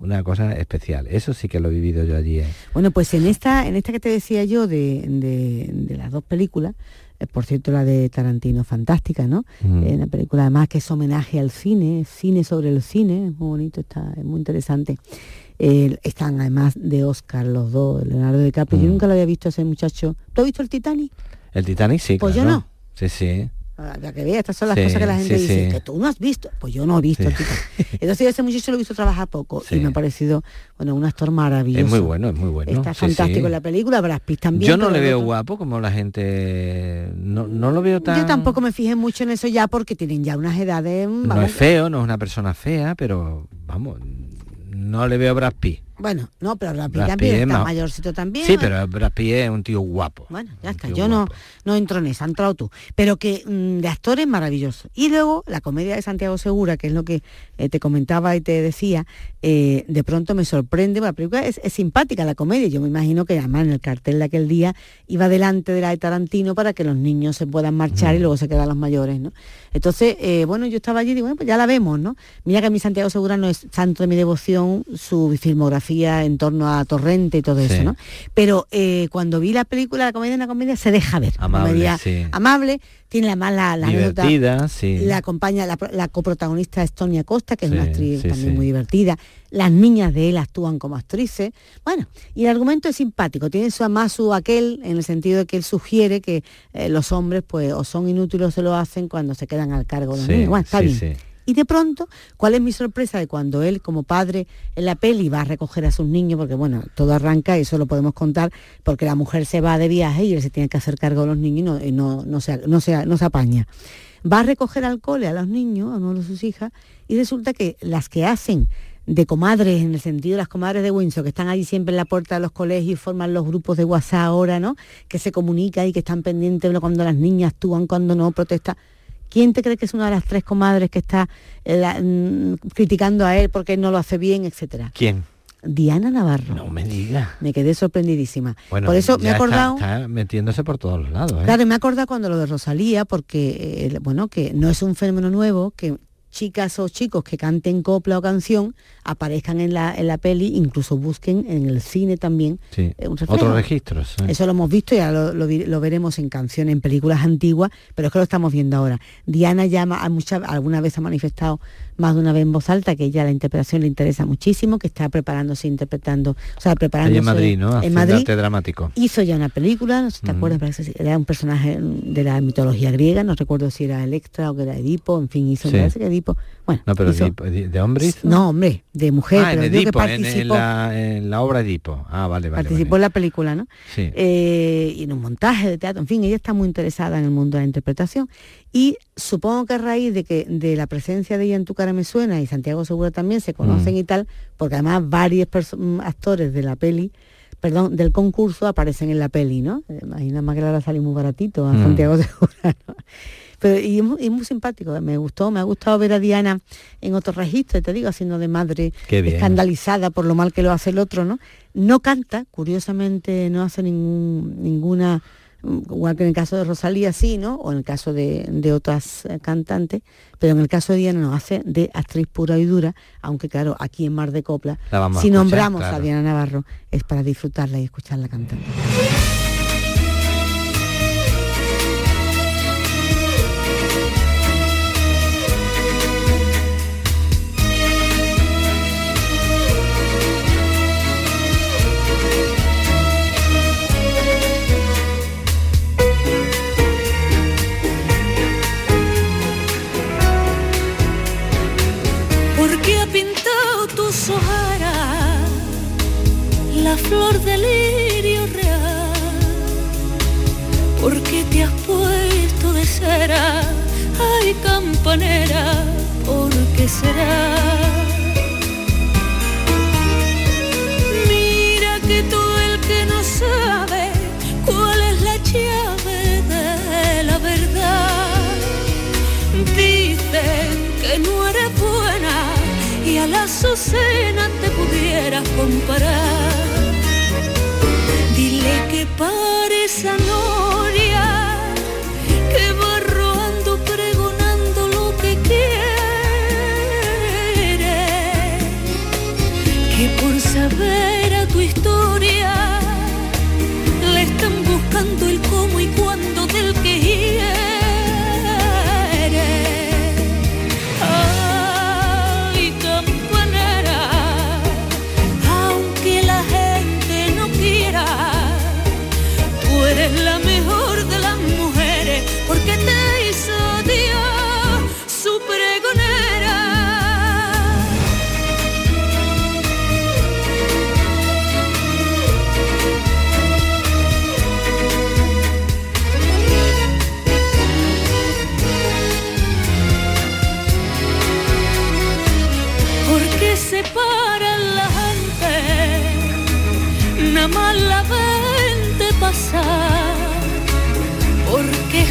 una cosa especial. Eso sí que lo he vivido yo allí. ¿eh?
Bueno, pues en esta, en esta que te decía yo de, de- de las dos películas, eh, por cierto la de Tarantino fantástica, ¿no?
Mm.
Eh, una película además que es homenaje al cine, cine sobre el cine, es muy bonito, está, es muy interesante. Eh, están además de Oscar los dos, Leonardo DiCaprio.
Mm.
Yo nunca lo había visto a ese muchacho. ¿Tú has visto el Titanic?
El Titanic sí,
Pues yo no.
Sí, sí.
Ah, que veas, estas son las
Sí,
cosas que la gente
sí,
dice,
sí.
que tú no has visto. Pues yo no he visto. Entonces yo ese muchacho lo he visto trabajar poco y me ha parecido, bueno, un actor maravilloso.
Es muy bueno, es muy bueno.
Está fantástico en la película, Brad Pitt también.
Yo no le veo
otro-
guapo como la gente... No, no lo veo tan...
Yo tampoco me fijé mucho en eso ya porque tienen ya unas edades...
No
vamos,
es feo, no es una persona fea, pero vamos, no le veo a Brad Pitt.
Bueno, no, pero Brad Pitt
Brad
también
Pitt
está mayorcito también.
Sí, pero Brad Pitt es un tío guapo.
Bueno, ya está, yo no, no entro en esa, ha entrado tú. Pero que mm, de actores maravilloso. Y luego la comedia de Santiago Segura, que es lo que eh, te comentaba y te decía, eh, de pronto me sorprende, la película es, es simpática la comedia, yo me imagino que además en el cartel de aquel día iba delante de la de Tarantino para que los niños se puedan marchar y luego se quedan los mayores, ¿no? Entonces, eh, bueno, yo estaba allí y digo, bueno, pues ya la vemos, ¿no? Mira que a mi Santiago Segura no es santo de mi devoción, su filmografía en torno a Torrente y todo
Sí.
eso, ¿no? Pero eh, cuando vi la película, la comedia, una comedia se deja ver.
Amable,
Comedia
sí.
amable, tiene la mala la anécdota-
Divertida, sí.
La acompaña la, la coprotagonista es Tonia Costa, que es una actriz también muy divertida. Las niñas de él actúan como actrices. Bueno, y el argumento es simpático, tiene su más su aquel, en el sentido de que él sugiere que eh, los hombres pues o son inútiles o se lo hacen cuando se quedan al cargo de los niños. Bueno, está bien. Y de pronto, ¿cuál es mi sorpresa de cuando él, como padre en la peli, va a recoger a sus niños? Porque bueno, todo arranca, y eso lo podemos contar, porque la mujer se va de viaje y él se tiene que hacer cargo de los niños y no, no, no, se, no, se, no se apaña. Va a recoger al cole a los niños, a uno de sus hijas, y resulta que las que hacen de comadres, en el sentido de las comadres de Windsor, que están ahí siempre en la puerta de los colegios forman los grupos de WhatsApp ahora, ¿no? Que se comunican y que están pendientes cuando las niñas actúan, cuando no, protestan. ¿Quién te cree que es una de las tres comadres que está eh, la- mm, criticando a él porque no lo hace bien, etcétera?
¿Quién?
Diana Navarro.
No me diga.
Me quedé sorprendidísima.
Bueno,
por eso me he
está-
acordado...
Está, metiéndose por todos los lados. ¿eh?
Claro, me he acordado cuando lo de Rosalía, porque, eh, bueno, que no es un fenómeno nuevo, que chicas o chicos que canten copla o canción aparezcan en la, en la peli, incluso busquen en el cine también
Sí.
eh, un.
Otros registros.
Eso lo hemos visto y ahora lo, lo veremos en canciones, en películas antiguas, pero es que lo estamos viendo ahora. Diana llama, a mucha, alguna vez ha manifestado más de una vez en voz alta, que ella la interpretación le interesa muchísimo, que está preparándose, interpretando, o sea, preparándose
en Madrid, ¿no?
en
Haciendo
Madrid.
arte dramático.
Hizo ya una película, no sé si te
Mm.
acuerdas, era un personaje de la mitología griega, no recuerdo si era Electra o que era Edipo, en fin, hizo,
Sí.
me parece que Edipo. Bueno,
No, pero
hizo-
de, hombre hizo?
no, hombre, de mujer,
Ah, en
pero que
Edipo, en, en
participó,
la, en la obra Edipo. Ah, vale, vale.
participó en la película, ¿no?
Sí.
Eh, y en un montaje de teatro, en fin, ella está muy interesada en el mundo de la interpretación y supongo que a raíz de que de la presencia de ella en Tu cara me suena y Santiago Segura también se conocen
Mm.
y tal, porque además varios mm, actores de la peli, perdón, del concurso aparecen en la peli, ¿no? Eh, Imagina más que le va a salir muy baratito a
Mm.
Santiago Segura, (laughs) ¿no? Pero, y, es muy, y muy simpático, me gustó, me ha gustado ver a Diana en otro registro, te digo, haciendo de madre escandalizada por lo mal que lo hace el otro, ¿no? No canta, curiosamente no hace ningún, ninguna, igual que en el caso de Rosalía sí, ¿no? O en el caso de, de otras eh, cantantes, pero en el caso de Diana nos hace de actriz pura y dura, aunque claro, aquí en Mar de Copla, si
escuchar,
nombramos a. Diana Navarro, es para disfrutarla y escucharla cantando.
Flor del lirio real. Porque te has puesto de cera, ay campanera, ¿por qué será? Mira que todo el que no sabe cuál es la llave de la verdad Dicen que no eres buena y a la Azucena te pudieras comparar. Dile que pare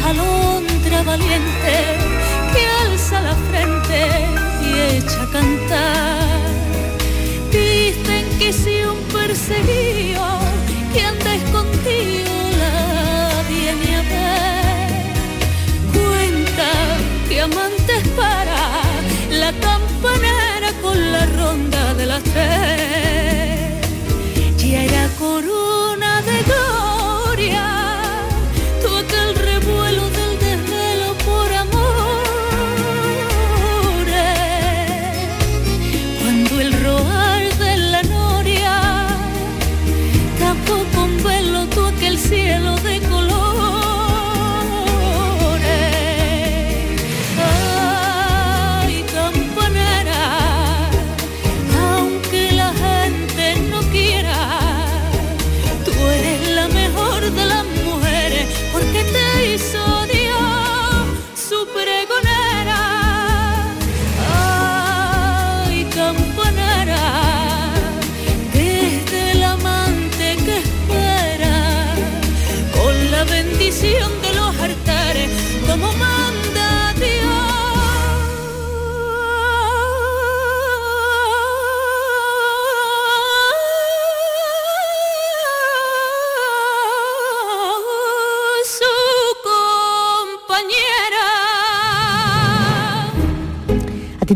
alondra valiente que alza la frente y echa a cantar. Dicen que si un perseguido de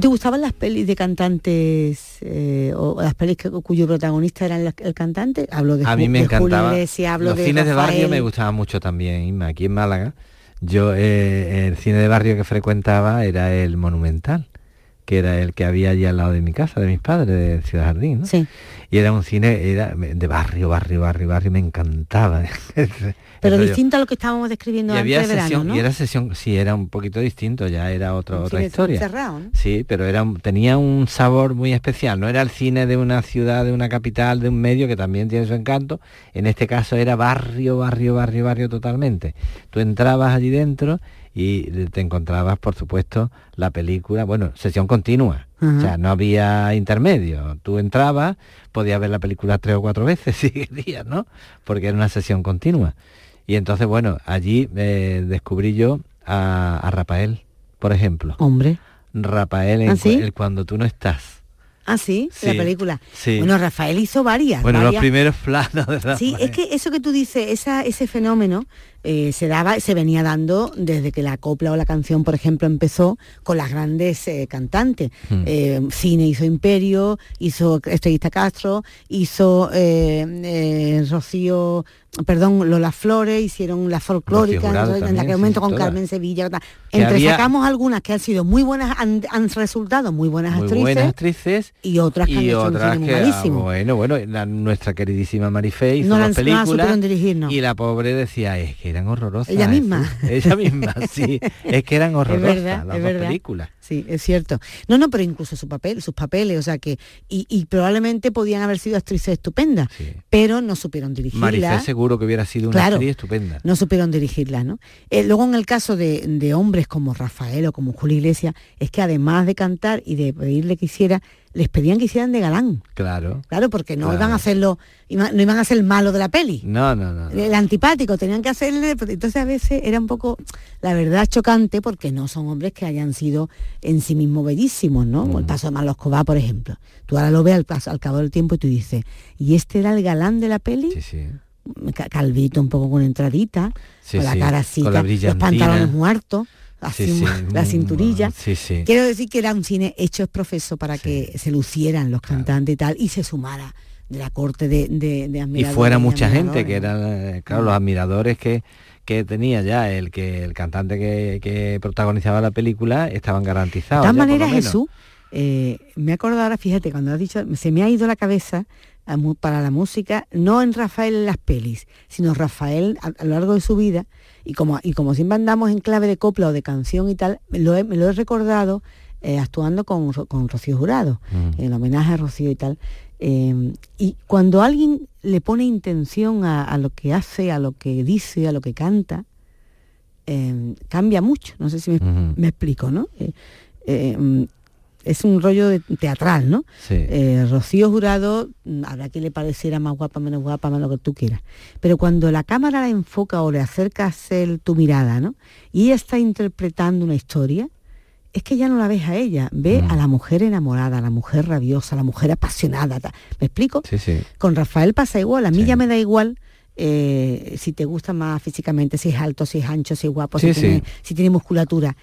te
gustaban las pelis de cantantes eh, o las pelis que- cuyo protagonista era el, el cantante? Hablo de
A mí me
de
encantaba.
Iglesias, hablo
Los
de
cines de barrio me gustaban mucho también, aquí en Málaga. Yo, eh, el cine de barrio que frecuentaba era el Monumental. que era el que había allí al lado de mi casa, de mis padres, de Ciudad Jardín, ¿no?
Sí.
Y era un cine era de barrio, barrio, barrio, barrio, me encantaba. (laughs)
Pero distinto a lo que estábamos describiendo
y había
antes de verano,
sesión,
¿no?
y era sesión, sí, era un poquito distinto, ya era otra, otra historia.
cerrado, ¿no?
Sí, pero era tenía un sabor muy especial, no era el cine de una ciudad, de una capital, de un medio que también tiene su encanto, en este caso era barrio, barrio, barrio, barrio totalmente. Tú entrabas allí dentro y te encontrabas, por supuesto, la película, bueno, sesión continua, o sea, no había intermedio. Tú entrabas, podías ver la película tres o cuatro veces (laughs) si querías, ¿no? Porque era una sesión continua. Y entonces, bueno, allí eh, descubrí yo a, a Rafael, por ejemplo.
Hombre.
Rafael en
¿Ah, sí?
el Cuando tú no estás.
Ah, sí,
Sí,
la película.
sí.
Bueno, Rafael hizo varias.
Bueno, los primeros planos de Rafael.
Sí, es que eso que tú dices, esa, ese fenómeno eh, se daba, se venía dando desde que la copla o la canción, por ejemplo, empezó con las grandes eh, cantantes.
Hmm.
Eh, cine hizo Imperio, hizo Estrellista Castro, hizo Rocío, perdón, Lola Flores, hicieron la folclórica, en
también,
aquel momento
sí,
con
todas.
Carmen Sevilla. tal. Entre
había-
sacamos algunas que han sido muy buenas, han, han resultado muy buenas
Muy
actrices.
buenas actrices
y otras que han
y
hecho un
otras
muy
que, ah, bueno, bueno, la- nuestra queridísima Marifé hizo
No la-
dos
no la
películas
no.
y la pobre decía, es que eran horrorosas.
Ella
¿eh?
misma.
Ella misma, sí. (laughs) Es que eran horrorosas
verdad,
las dos películas.
Sí, es cierto. No, no, pero incluso su papel, sus papeles, o sea que, y, y probablemente podían haber sido actrices estupendas, pero no supieron dirigirla.
Marifé seguro que hubiera sido una
Claro.
actriz estupenda.
No supieron dirigirla, ¿no? Eh, luego en el caso de, de hombres como Rafael o como Julio Iglesias, es que además de cantar y de pedirle que hiciera, les pedían que hicieran de galán.
Claro.
Claro, porque no
Claro.
iban a hacerlo, no iban a ser el malo de la peli.
No, no, no.
El antipático, tenían que hacerle, pues, entonces a veces era un poco, la verdad, chocante porque no son hombres que hayan sido en sí mismos bellísimos, ¿no? Como el paso de Marlos Escobar, por ejemplo. Tú ahora lo ves al, cabo del tiempo y tú dices, ¿y este era el galán de la peli?
Sí, sí.
Ca- Calvito un poco con entradita,
Sí,
con la cara así,
con la
los pantalones muertos, así
Sí, sí,
la
mm,
cinturilla.
Sí, sí.
Quiero decir que era un cine hecho es profeso para que se lucieran los cantantes y tal, y se sumara de la corte de, de, de
y
admiradores
fuera mucha gente
admiradores,
que eran eh, claro los admiradores que que tenía ya el que el cantante que, que protagonizaba la película estaban garantizados
De todas maneras. Jesús, eh, me he acordado ahora, fíjate, cuando has dicho, se me ha ido la cabeza para la música, no en Rafael en las pelis, sino Rafael a, a lo largo de su vida, y como, y como siempre andamos en clave de copla o de canción y tal, me lo he, me lo he recordado eh, actuando con, con Rocío Jurado, en homenaje a Rocío y tal. Eh, y cuando alguien le pone intención a, a lo que hace, a lo que dice, a lo que canta, eh, cambia mucho. No sé si me, me explico, ¿no? Eh, mm, es un rollo de- teatral, ¿no?
Sí.
Eh, Rocío Jurado, mm, habrá que le pareciera más guapa, menos guapa, más lo que tú quieras. Pero cuando la cámara la enfoca o le acercas el- tu mirada, ¿no? Y ella está interpretando una historia, es que ya no la ves a ella, ve
Mm.
a la mujer enamorada, a la mujer rabiosa, a la mujer apasionada. ¿Me explico?
sí sí
Con Rafael pasa igual, a mí ya me da igual eh, si te gusta más físicamente, si es alto, si es ancho, si es guapo, si. Tiene, si tiene musculatura.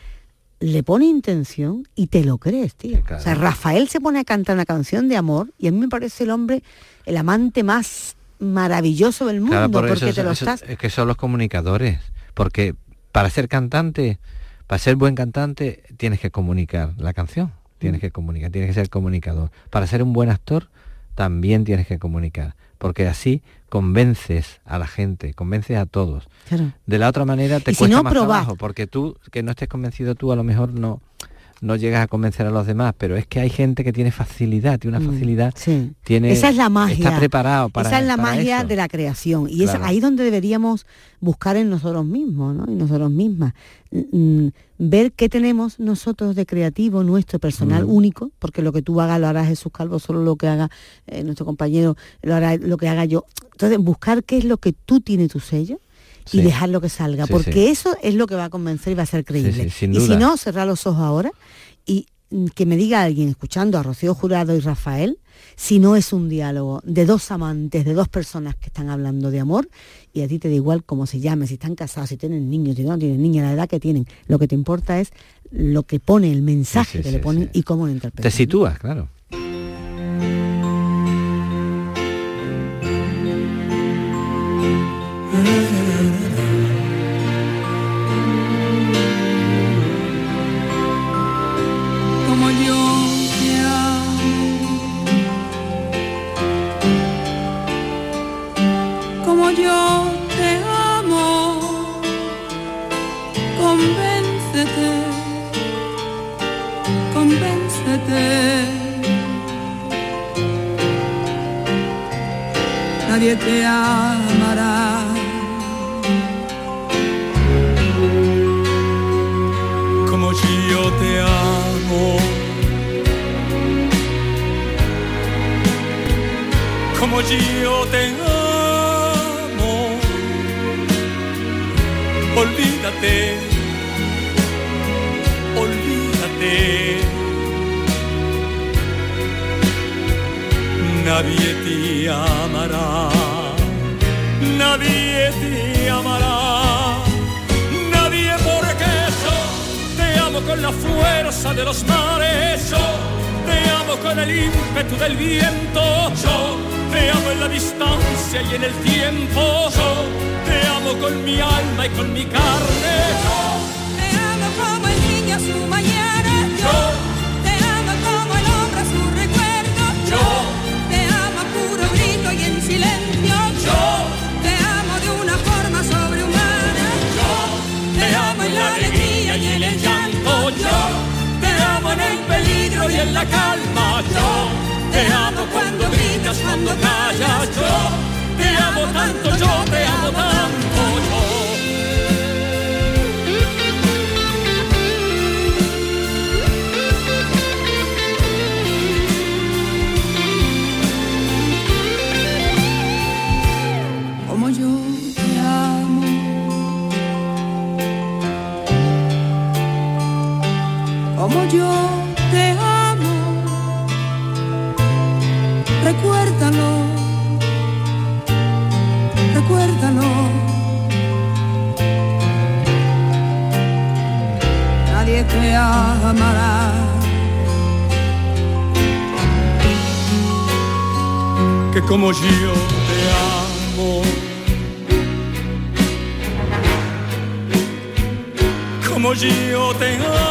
Le pone intención y te lo crees, tío. O sea, Rafael se pone a cantar una canción de amor y a mí me parece el hombre, el amante más maravilloso del mundo,
Claro, por
porque
eso,
te lo
eso-
estás...
es que son los comunicadores porque para ser cantante para ser buen cantante tienes que comunicar la canción tienes
Mm.
que comunicar tienes que ser comunicador para ser un buen actor también tienes que comunicar porque así convences a la gente convences a todos
Claro.
de la otra manera te
Y si
cuesta
no,
más trabajo porque tú que no estés convencido tú a lo mejor no no llegas a convencer a los demás pero es que hay gente que tiene facilidad tiene una
Mm,
facilidad
sí.
tiene
Esa es la magia.
está preparado para
Esa es la magia
eso.
de la creación. Y es ahí donde deberíamos buscar en nosotros mismos, ¿no? Y nosotros mismas. Mm, ver qué tenemos nosotros de creativo, nuestro personal
Mm.
único, porque lo que tú hagas lo hará Jesús Calvo, solo lo que haga eh, nuestro compañero, lo hará lo que haga yo. Entonces, buscar qué es lo que tú tienes tu sello. Y
Sí.
dejar lo que salga,
Sí,
porque
sí.
eso es lo que va a convencer y va a ser creíble. y si no, cerrar los ojos ahora y mm, que me diga alguien escuchando a Rocío Jurado y Rafael, si no es un diálogo de dos amantes, de dos personas que están hablando de amor, y a ti te da igual cómo se llame, si están casados, si tienen niños, si no tienen niños, la edad que tienen, lo que te importa es lo que pone, el mensaje
Sí, sí,
que le ponen y cómo lo interpretan.
te sitúas claro
Como yo te
amo.
Recuérdalo. Recuérdalo. Nadie te amará.
que como yo te amo, como yo te amo,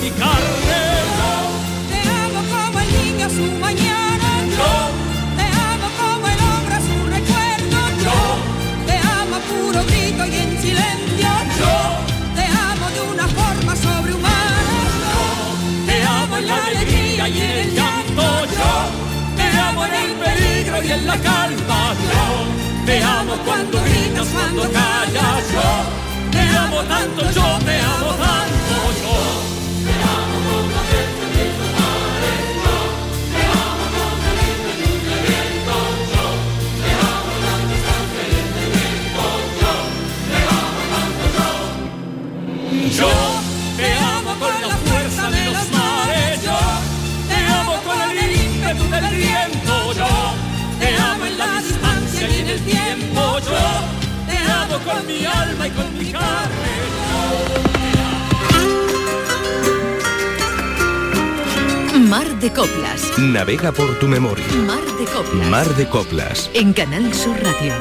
mi carne.
Te amo como el niño a su mañana. Yo. Te amo como el hombre a su recuerdo. Yo. Te amo a puro grito y en silencio. Yo. Te amo de una forma sobrehumana. Yo.
Te amo en la alegría y en el llanto, yo. Te amo en el peligro y en la calma, yo. Te amo cuando gritas, cuando callas, yo. Te amo tanto, yo te amo tanto, yo. Mi alma y con mi carne.
Mar de Coplas.
Navega por tu memoria.
Mar de Coplas.
Mar de Coplas.
En Canal Sur Radio.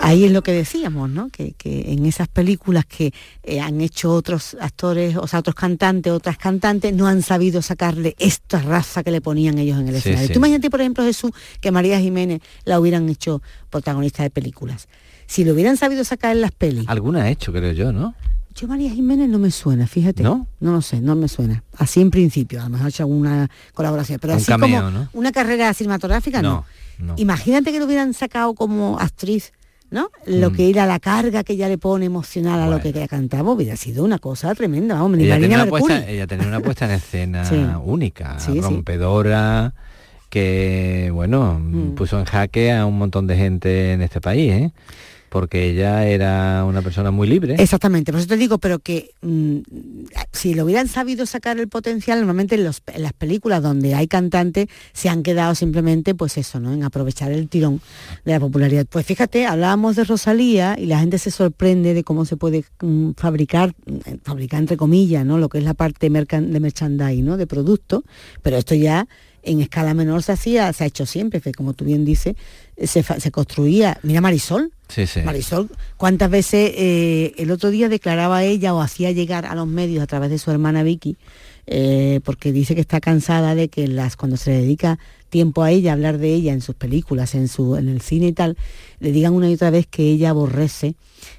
Ahí es lo que decíamos, ¿no? Que, que en esas películas que eh, han hecho otros actores, o sea, otros cantantes, otras cantantes, no han sabido sacarle esta raza que le ponían ellos en el
Sí,
escenario.
sí.
Tú imagínate, por ejemplo, Jesús, que María Jiménez la hubieran hecho protagonista de películas. Si lo hubieran sabido sacar en las pelis.
Alguna ha hecho, creo yo, ¿no?
Yo María Jiménez no me suena, fíjate. ¿No? No lo sé, no me suena. Así en principio, a lo mejor ha hecho alguna colaboración. Pero
Un
así
cameo,
como
¿no?
una carrera cinematográfica, no.
No, no.
Imagínate que lo hubieran sacado como actriz, ¿no? Lo
Mm.
que era la carga que ella le pone emocional a lo que ella cantaba, hubiera sido una cosa tremenda. Vamos,
Ella tenía, una puesta, ella tenía una puesta en escena (laughs)
Sí.
única,
Sí, sí.
rompedora, que, bueno,
Mm.
puso en jaque a un montón de gente en este país, ¿eh? Porque ella era una persona muy libre.
Exactamente, por eso te digo, pero que mm, si lo hubieran sabido sacar el potencial, normalmente en, los- las películas donde hay cantantes se han quedado simplemente, pues eso, ¿no? En aprovechar el tirón de la popularidad. Pues fíjate, hablábamos de Rosalía y la gente se sorprende de cómo se puede mm, fabricar, mm, fabricar entre comillas, ¿no? Lo que es la parte de merchandising, ¿no? De producto, pero esto ya en escala menor se hacía, se ha hecho siempre, que como tú bien dices, se, se construía. Mira Marisol,
Sí, sí.
Marisol, ¿cuántas veces eh, el otro día declaraba ella o hacía llegar a los medios a través de su hermana Vicky? eh, porque dice que está cansada de que las cuando se le dedica tiempo a ella, hablar de ella en sus películas, en su en el cine y tal, le digan una y otra vez que ella aborrece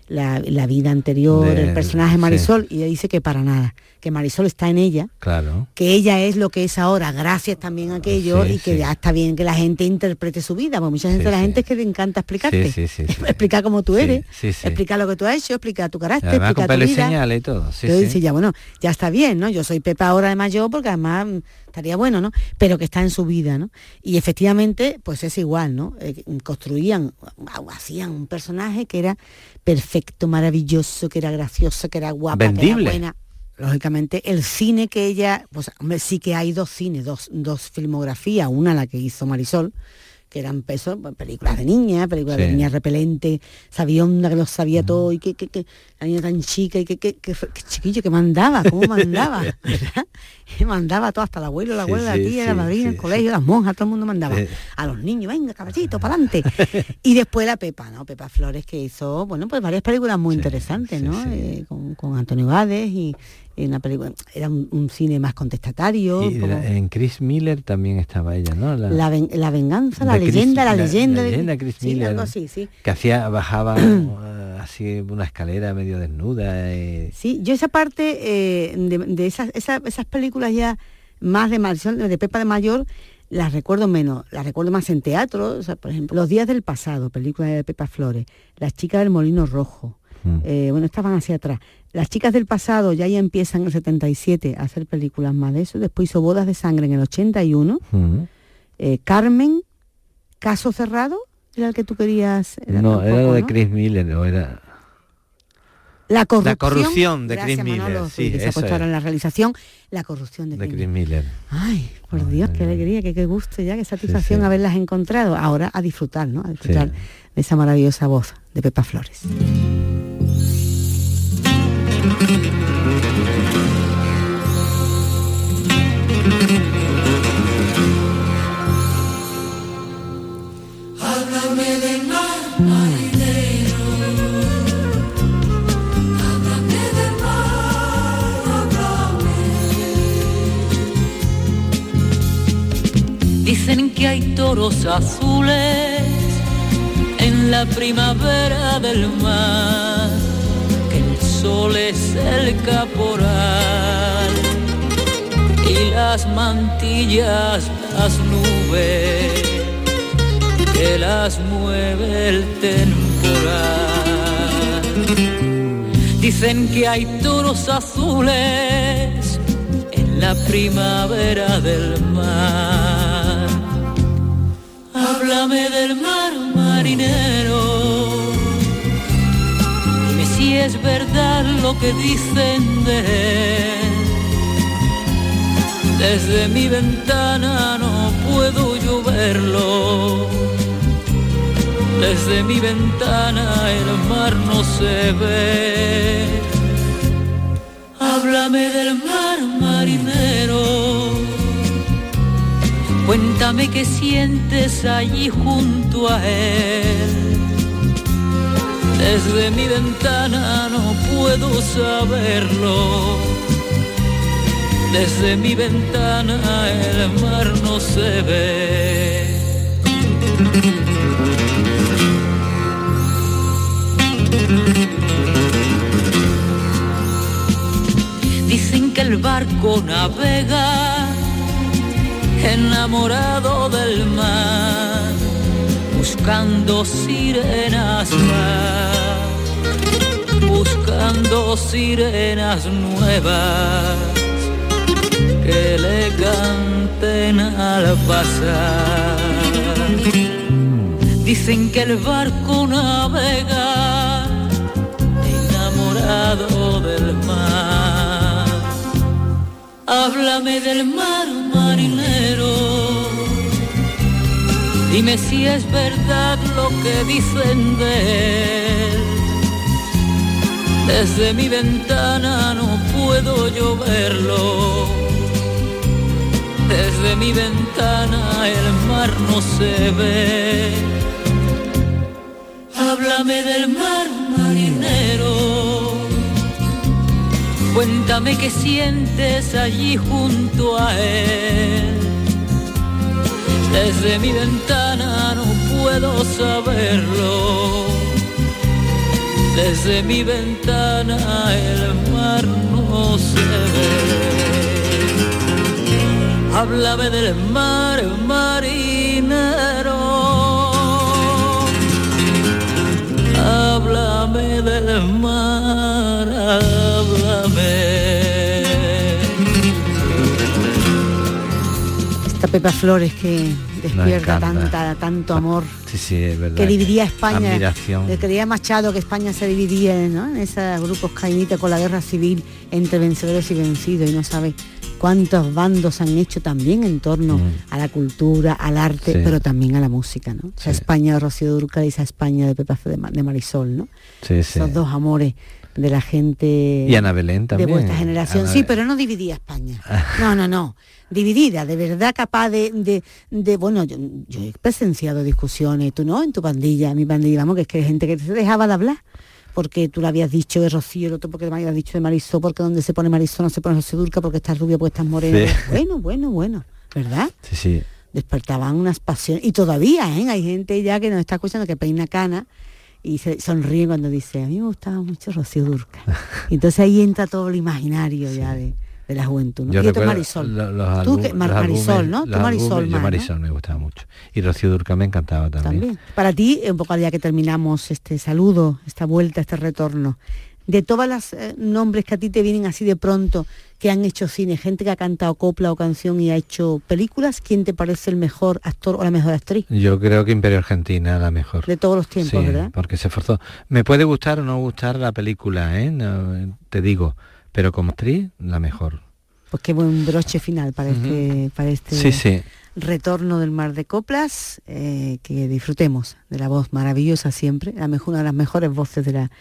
la, la vida anterior,
De-
el personaje
sí.
Marisol, y ella dice que para nada, que Marisol está en ella,
Claro.
que ella es lo que es ahora, gracias también a aquello,
Sí,
y que
sí.
ya está bien que la gente interprete su vida, porque mucha gente, la gente es que le encanta explicarte, (laughs) explicar cómo tú eres, explicar lo que tú has hecho, explicar tu carácter,
Además
explicar tu
y
vida.
señales y todo.
Entonces ya bueno, ya está bien, ¿no? Yo soy Pepa ahora de mayor porque además estaría bueno, ¿no? Pero que está en su vida, ¿no? Y efectivamente, pues es igual, ¿no? Eh, construían, hacían un personaje que era perfecto, maravilloso, que era gracioso, que era guapa, que
Vendible.
era buena. Lógicamente, el cine que ella, pues hombre, sí que hay dos cines, dos, dos filmografías, una la que hizo Marisol, que eran pesos, pues, películas de niña, películas de
Sí.
niña repelente, sabionda que lo sabía todo y que, que, que la niña tan chica y que, que, que- que chiquillo que mandaba, cómo mandaba, (laughs) (laughs) ¿verdad? Y mandaba todo, hasta el abuelo, la abuela,
sí,
la tía,
sí,
la madrina, el colegio, las monjas, todo el mundo mandaba. A los niños, venga, caballito, para adelante. (laughs) y después la Pepa, ¿no? Pepa Flores que hizo, bueno, pues varias películas muy interesantes, ¿no? Eh, con, con Antonio Gades y en la película, era un, un cine más contestatario.
Y
como-
la- en Chris Miller también estaba ella, ¿no? La,
la, ven- la venganza, la,
Chris-
leyenda, la, leyenda.
la
de-
leyenda de Chris
sí,
Miller.
algo así, sí.
que hacía, bajaba (clears throat) eh, así una escalera medio desnuda. y-
Sí, yo esa parte eh, de, de esas, esa- esas películas ya más de Marisol, de Pepa de Mayor, las recuerdo menos, las recuerdo más en teatro, o sea, por ejemplo, Los días del pasado, película de Pepa Flores, Las chicas del Molino Rojo, eh, bueno, estaban hacia atrás. Las chicas del pasado ya ya empiezan en el 77 a hacer películas más de eso, después hizo Bodas de Sangre en el 81,
Mm.
eh, Carmen, Caso Cerrado, era el que tú querías... era
No, era lo de
¿no?
Chris Miller, o era...
La corrupción,
corrupción de Chris
Manolo,
Miller,
sí,
sí,
que se ha en la realización, la corrupción de,
de
Chris
Chris Miller.
Ay, por Dios, qué alegría, qué, qué gusto ya, qué satisfacción haberlas encontrado. Ahora a disfrutar, ¿no? A disfrutar de esa maravillosa voz de Pepa Flores.
Toros azules en la primavera del mar, que el sol es el caporal y las mantillas, las nubes que las mueve el temporal. Dicen que hay toros azules en la primavera del mar. Háblame del mar marinero. Dime si es verdad lo que dicen de él. Desde mi ventana no puedo yo verlo. Desde mi ventana el mar no se ve. Háblame del mar marinero. Cuéntame qué sientes allí junto a él. Desde mi ventana no puedo saberlo. Desde mi ventana el mar no se ve. Dicen que el barco navega enamorado del mar, buscando sirenas más, buscando sirenas nuevas que le canten al pasar. Dicen que el barco navega enamorado del mar. Háblame del mar marinero. Dime si es verdad lo que dicen de él. Desde mi ventana no puedo yo verlo.
Desde mi ventana el mar no se ve. Háblame del mar marinero. Cuéntame qué sientes allí junto a él. Desde mi ventana no puedo saberlo. Desde mi ventana el mar no se ve. Háblame del mar marinero. Háblame del mar,
Pepa Flores que despierta tanta, tanto amor.
Sí, sí, es verdad.
que dividía España.
Admiración.
Le creía Machado que España se dividía ¿no? en esos grupos cainitas con la guerra civil entre vencedores y vencidos y no sabe cuántos bandos han hecho también en torno a la cultura, al arte,
Sí.
pero también a la música, ¿no? Esa España de Rocío Durcal y esa España de Pepa de, Ma- de Marisol, ¿no?
Sí, sí.
Esos dos amores de la gente
Y Ana Belén
de
también.
vuestra generación.
Ana
Sí, pero no dividía España. (laughs) No, no, no. Dividida, de verdad capaz de, de, de- bueno, yo, yo he presenciado discusiones, tú no, en tu pandilla, en mi pandilla, vamos, que es que hay gente que se dejaba de hablar, porque tú le habías dicho de Rocío, el otro porque me habías dicho de Marisol, porque donde se pone Marisol no se pone José Durca, porque estás rubia, porque estás morena.
Sí. (laughs)
Bueno, bueno, bueno, ¿verdad?
Sí, sí.
despertaban unas pasiones. Y todavía, ¿eh? Hay gente ya que nos está escuchando que peina cana y se sonríe cuando dice, a mí me gustaba mucho Rocío Durca. Y entonces ahí entra todo el imaginario ya de, de la juventud. ¿no?
Yo
y
recuerdo
Marisol.
lo- los
Tú que- Mar-
los
Marisol,
álbumes-
¿no? Tú
los
Marisol
álbumes, yo
más, ¿no?
Marisol me gustaba mucho. Y Rocío Durca me encantaba también.
También. Para ti, un poco al día que terminamos este saludo, esta vuelta, este retorno, de todas las eh, nombres que a ti te vienen así de pronto, que han hecho cine, gente que ha cantado copla o canción y ha hecho películas, ¿quién te parece el mejor actor o la mejor actriz?
Yo creo que Imperio Argentina la mejor.
De todos los tiempos,
Sí,
¿verdad?
porque se esforzó. Me puede gustar o no gustar la película, ¿eh? No, te digo, pero como actriz, la mejor.
Pues qué buen broche final para este, para este
Sí, sí.
retorno del mar de coplas, eh, que disfrutemos de la voz maravillosa siempre, la mejor, una de las mejores voces de la,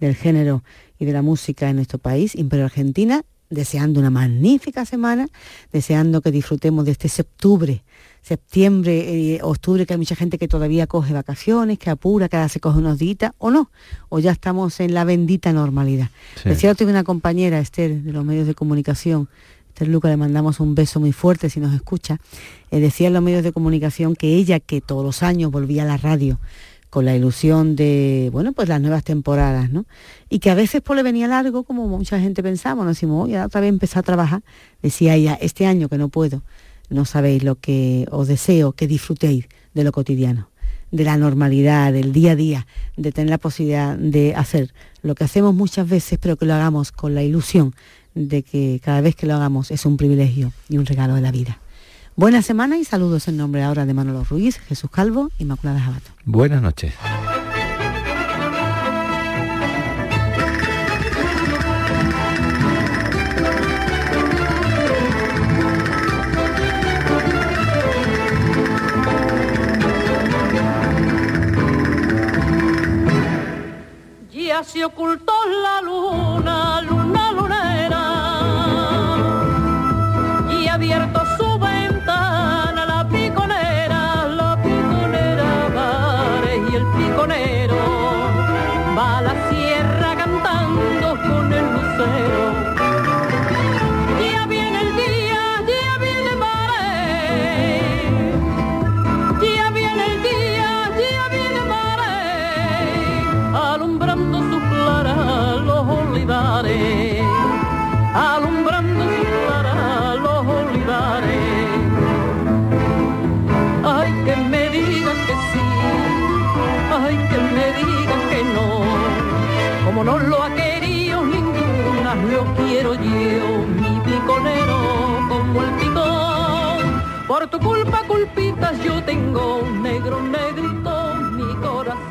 del género y de la música en nuestro país, Imperio Argentina, deseando una magnífica semana, deseando que disfrutemos de este septiembre, septiembre, eh, octubre, que hay mucha gente que todavía coge vacaciones, que apura, que ahora se coge unos días, o no, o ya estamos en la bendita normalidad.
Sí.
Decía tuve una compañera, Esther, de los medios de comunicación, Esther Luca, le mandamos un beso muy fuerte si nos escucha, eh, decía en los medios de comunicación que ella, que todos los años volvía a la radio con la ilusión de, bueno, pues las nuevas temporadas, ¿no? Y que a veces pues le venía largo, como mucha gente pensamos, nos decimos, oye, otra vez empezar a trabajar, decía ella, este año que no puedo, no sabéis lo que os deseo, que disfrutéis de lo cotidiano, de la normalidad, del día a día, de tener la posibilidad de hacer lo que hacemos muchas veces, pero que lo hagamos con la ilusión de que cada vez que lo hagamos es un privilegio y un regalo de la vida. Buena semana y saludos en nombre ahora de Manolo Ruiz, Jesús Calvo, Inmaculada Jabato.
Buenas noches.
Ya se ocultó la luna, luna no lo ha querido ninguna, lo quiero yo, mi piconero, como el picón. Por tu culpa, culpitas, yo tengo negro, negrito, mi corazón.